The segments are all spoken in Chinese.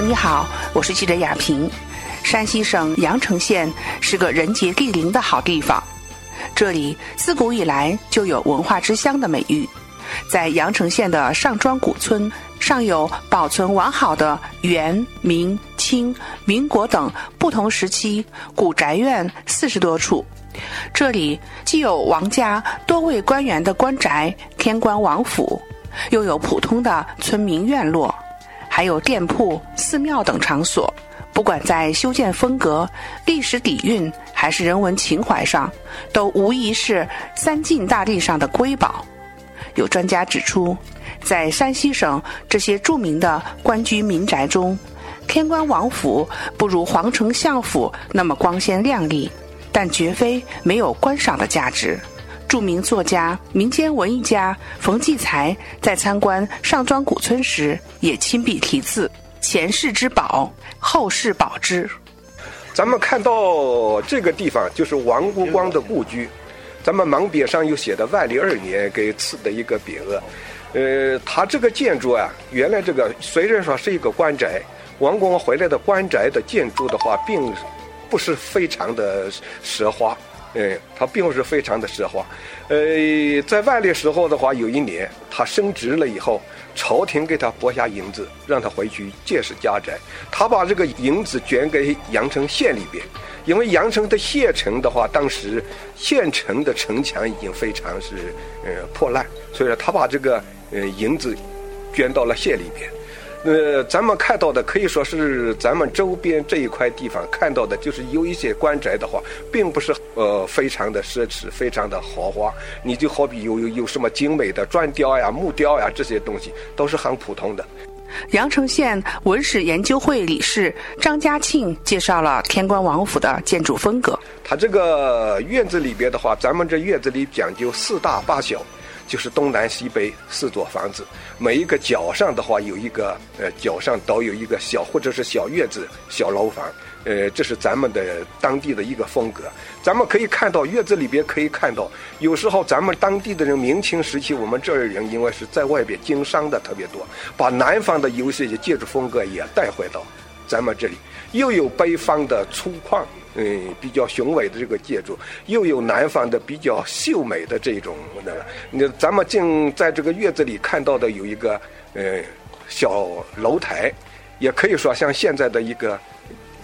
你好，我是记者雅萍。山西省阳城县是个人杰地灵的好地方，这里自古以来就有文化之乡的美誉。在阳城县的上庄古村，尚有保存完好的元、明、清、民国等不同时期古宅院四十多处。这里既有王家多位官员的官宅天官王府，又有普通的村民院落，还有店铺、寺庙等场所。不管在修建风格、历史底蕴，还是人文情怀上，都无疑是三晋大地上的瑰宝。有专家指出，在山西省这些著名的官居民宅中，天官王府不如皇城相府那么光鲜亮丽，但绝非没有观赏的价值。著名作家、民间文艺家冯骥才在参观上庄古村时，也亲笔题字。前世之宝，后世保之。咱们看到这个地方就是王国光的故居，咱们盲匾上又写的万历二年给赐的一个匾额。呃，他这个建筑啊，原来这个虽然说是一个官宅，王国光回来的官宅的建筑的话，并不是非常的奢华。哎，他并不是非常的奢华。呃，在万历时候的话，有一年他升职了以后。朝廷给他拨下银子，让他回去建设家宅。他把这个银子捐给阳城县里边，因为阳城的县城的话，当时县城的城墙已经非常是呃破烂，所以说他把这个呃银子捐到了县里边。呃，咱们看到的可以说是咱们周边这一块地方看到的，就是有一些官宅的话，并不是呃非常的奢侈，非常的豪华。你就好比有有有什么精美的砖雕呀、木雕呀这些东西，都是很普通的。阳城县文史研究会理事张家庆介绍了天官王府的建筑风格。它这个院子里边的话，咱们这院子里讲究四大八小。就是东南西北四座房子，每一个角上的话有一个，呃，角上都有一个小或者是小院子、小楼房，呃，这是咱们的当地的一个风格。咱们可以看到院子里边可以看到，有时候咱们当地的人，明清时期我们这儿人因为是在外边经商的特别多，把南方的有些建筑风格也带回到咱们这里，又有北方的粗犷。嗯，比较雄伟的这个建筑，又有南方的比较秀美的这种那个。那咱们竟在这个院子里看到的有一个呃小楼台，也可以说像现在的一个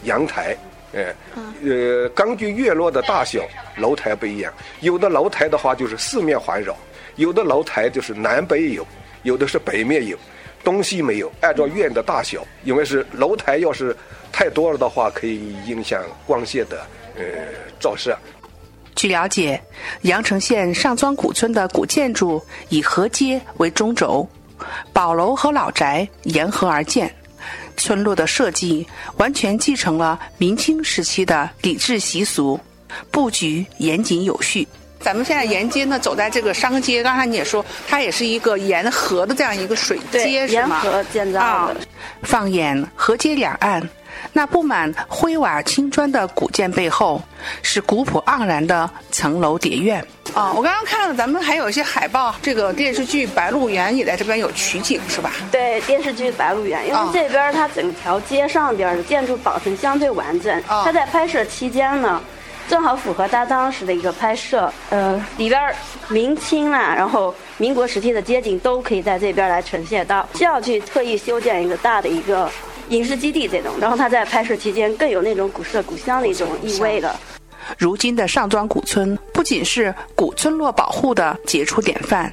阳台。呃，呃，根据院落的大小，楼台不一样。有的楼台的话就是四面环绕，有的楼台就是南北有，有的是北面有，东西没有。按照院的大小，因为是楼台要是。太多了的话，可以影响光线的呃照射。据了解，阳城县上庄古村的古建筑以河街为中轴，宝楼和老宅沿河而建，村落的设计完全继承了明清时期的礼制习俗，布局严谨有序。咱们现在沿街呢，走在这个商街，刚才你也说，它也是一个沿河的这样一个水街，是吗？沿河建造的。放眼河街两岸。那布满灰瓦青砖的古建背后，是古朴盎然的层楼叠院。啊，我刚刚看了，咱们还有一些海报，这个电视剧《白鹿原》也在这边有取景，是吧？对，电视剧《白鹿原》，因为这边它整条街上边的建筑保存相对完整。它在拍摄期间呢，正好符合他当时的一个拍摄。呃，里边明清啊，然后民国时期的街景都可以在这边来呈现到，需要去特意修建一个大的一个。影视基地这种，然后他在拍摄期间更有那种古色古香的一种意味了。如今的上庄古村不仅是古村落保护的杰出典范，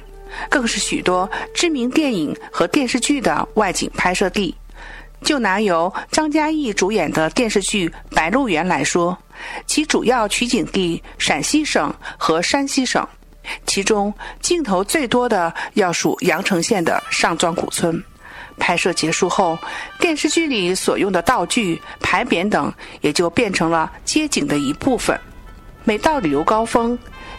更是许多知名电影和电视剧的外景拍摄地。就拿由张嘉译主演的电视剧《白鹿原》来说，其主要取景地陕西省和山西省，其中镜头最多的要数阳城县的上庄古村。拍摄结束后，电视剧里所用的道具、牌匾等也就变成了街景的一部分。每到旅游高峰，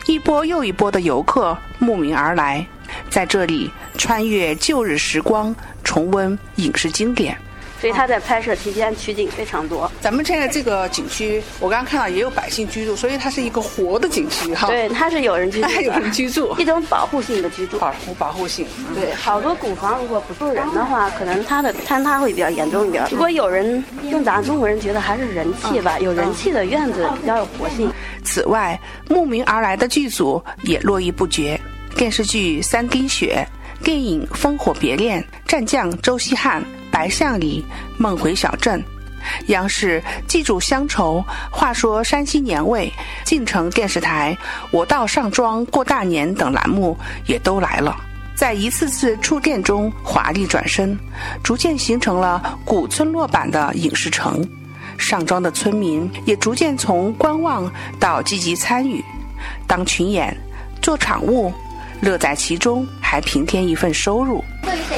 一波又一波的游客慕名而来，在这里穿越旧日时光，重温影视经典。所以它在拍摄期间取景非常多。咱们现在这个景区，我刚刚看到也有百姓居住，所以它是一个活的景区哈。对，它是有人居住，有人居住，一种保护性的居住。保护保护性。对，好多古房如果不住人的话，可能它的坍塌会比较严重一点。如果有人，用咱中国人觉得还是人气吧，有人气的院子比较有活性。此外，慕名而来的剧组也络绎不绝，电视剧《三滴血》。电影《烽火别恋》战将周希汉、白象里、梦回小镇，央视记住乡愁、话说山西年味、晋城电视台我到上庄过大年等栏目也都来了，在一次次触电中华丽转身，逐渐形成了古村落版的影视城。上庄的村民也逐渐从观望到积极参与，当群演、做场务。乐在其中，还平添一份收入。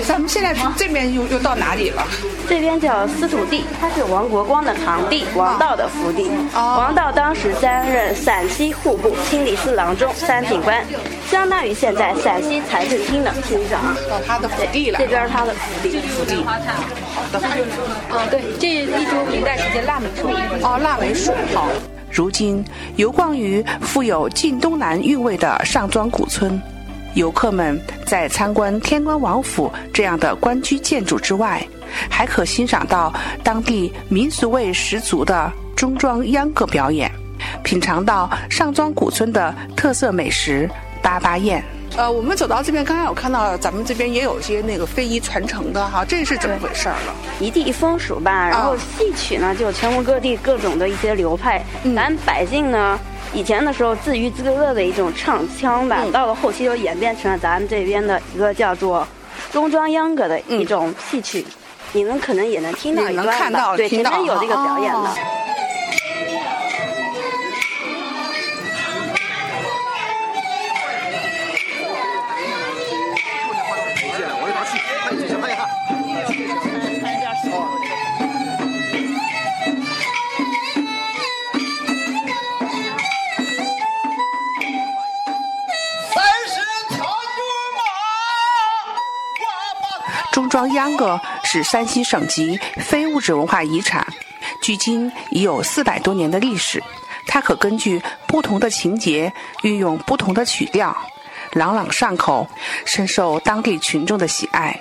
咱们现在这边又又到哪里了？这边叫司徒地，他是王国光的堂弟，王道的福地。王道当时担任陕西户部清理司郎中、三品官，相当于现在陕西财政厅的厅长。到他的府地了。这边他的府地。府地。好的。嗯，对，这一株明代时期腊梅树。哦，腊梅树。好。如今游逛于富有晋东南韵味的上庄古村。游客们在参观天官王府这样的官居建筑之外，还可欣赏到当地民俗味十足的中庄秧歌表演，品尝到上庄古村的特色美食粑粑宴。呃，我们走到这边，刚刚有看到咱们这边也有一些那个非遗传承的哈，这是怎么回事儿了？一地风俗吧，然后戏曲呢，就全国各地各种的一些流派，咱百姓呢。以前的时候自娱自乐的一种唱腔吧，到了后期就演变成了咱们这边的一个叫做中装秧歌的一种戏曲，你们可能也能听到一段吧？对，前面有这个表演的。庄秧歌是山西省级非物质文化遗产，距今已有四百多年的历史。它可根据不同的情节运用不同的曲调，朗朗上口，深受当地群众的喜爱。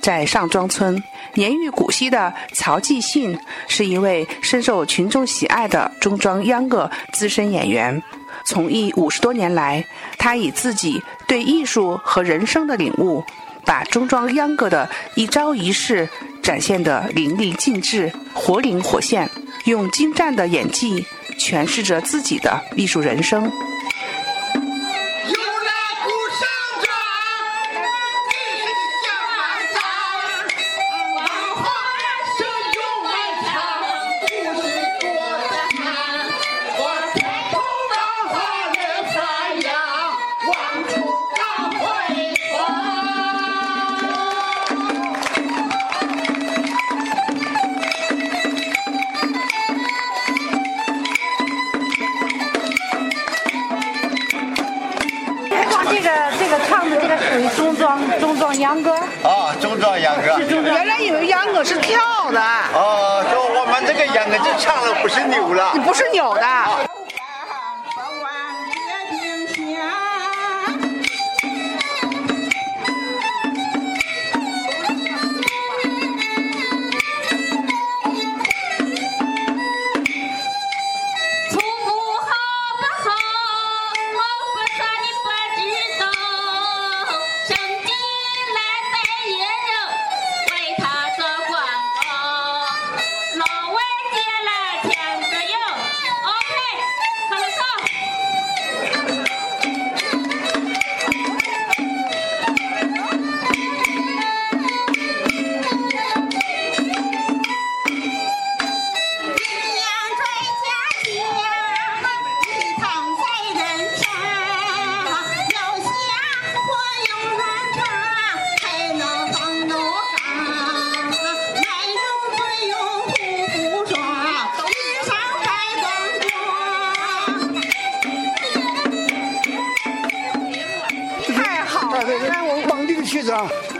在上庄村，年逾古稀的曹继信是一位深受群众喜爱的中庄秧歌资深演员。从艺五十多年来，他以自己对艺术和人生的领悟。把中装秧歌的一招一式展现得淋漓尽致、活灵活现，用精湛的演技诠释着自己的艺术人生。秧歌啊，中装秧歌。原来以为秧歌是跳的。哦，说我们这个秧歌就唱的不是扭了。不是扭的。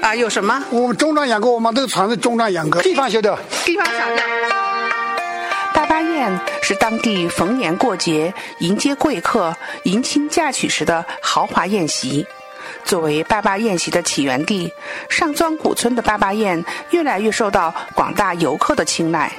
啊，有什么？我们中庄秧歌，我们都是传的中庄秧歌，地方学的，地方小调。大巴宴是当地逢年过节迎接贵客、迎亲嫁娶时的豪华宴席。作为坝坝宴席的起源地，上庄古村的坝坝宴越来越受到广大游客的青睐，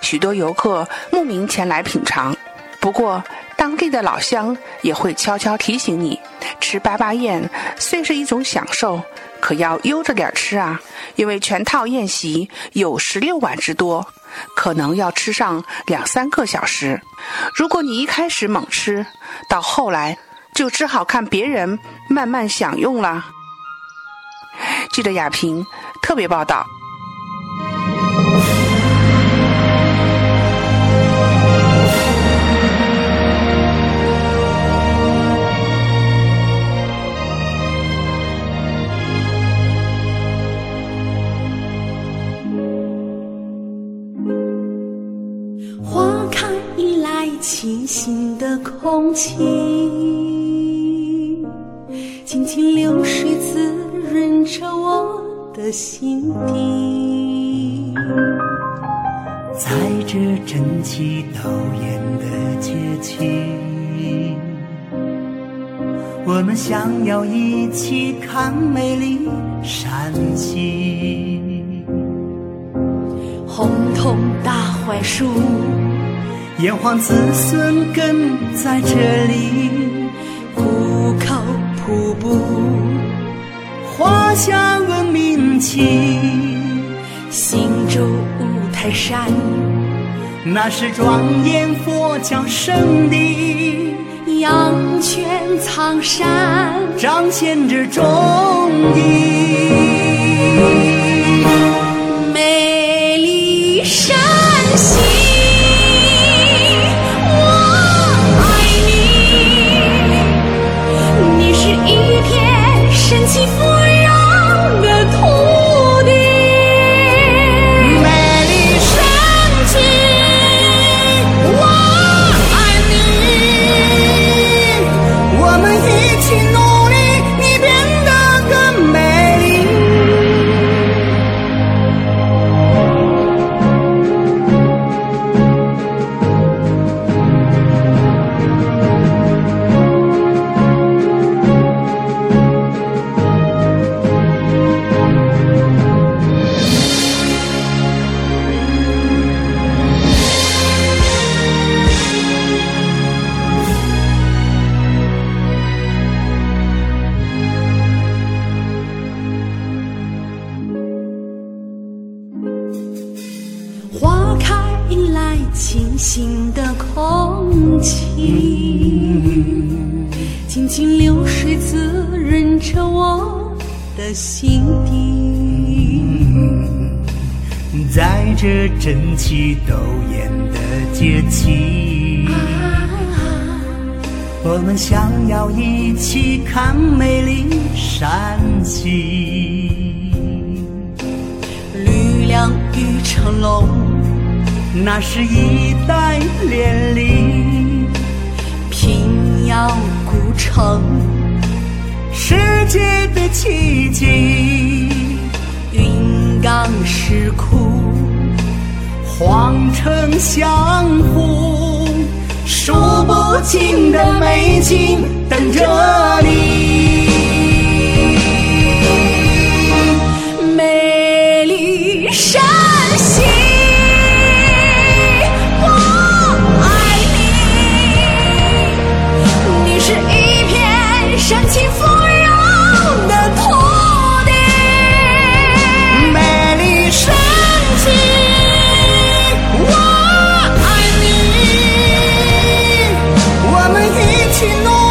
许多游客慕名前来品尝。不过，当地的老乡也会悄悄提醒你，吃八八宴虽是一种享受，可要悠着点吃啊，因为全套宴席有十六碗之多，可能要吃上两三个小时。如果你一开始猛吃，到后来。就只好看别人慢慢享用了。记者亚平特别报道。花开以来，清新的空气。静静流水滋润着我的心底，在这争奇斗艳的节气，我们想要一起看美丽山溪。红桐大槐树，炎黄子孙根在这里。瀑布，华夏文明起，新州五台山，那是庄严佛教圣地，阳泉苍山，彰显着忠义，清新的空气，静静流水滋润着我的心底。在这争奇斗艳的节气，我们想要一起看美丽山景，绿杨与成龙。那是一代连理；平遥古城。世界的奇迹，云冈石窟，皇城相护，数不尽的美景是诺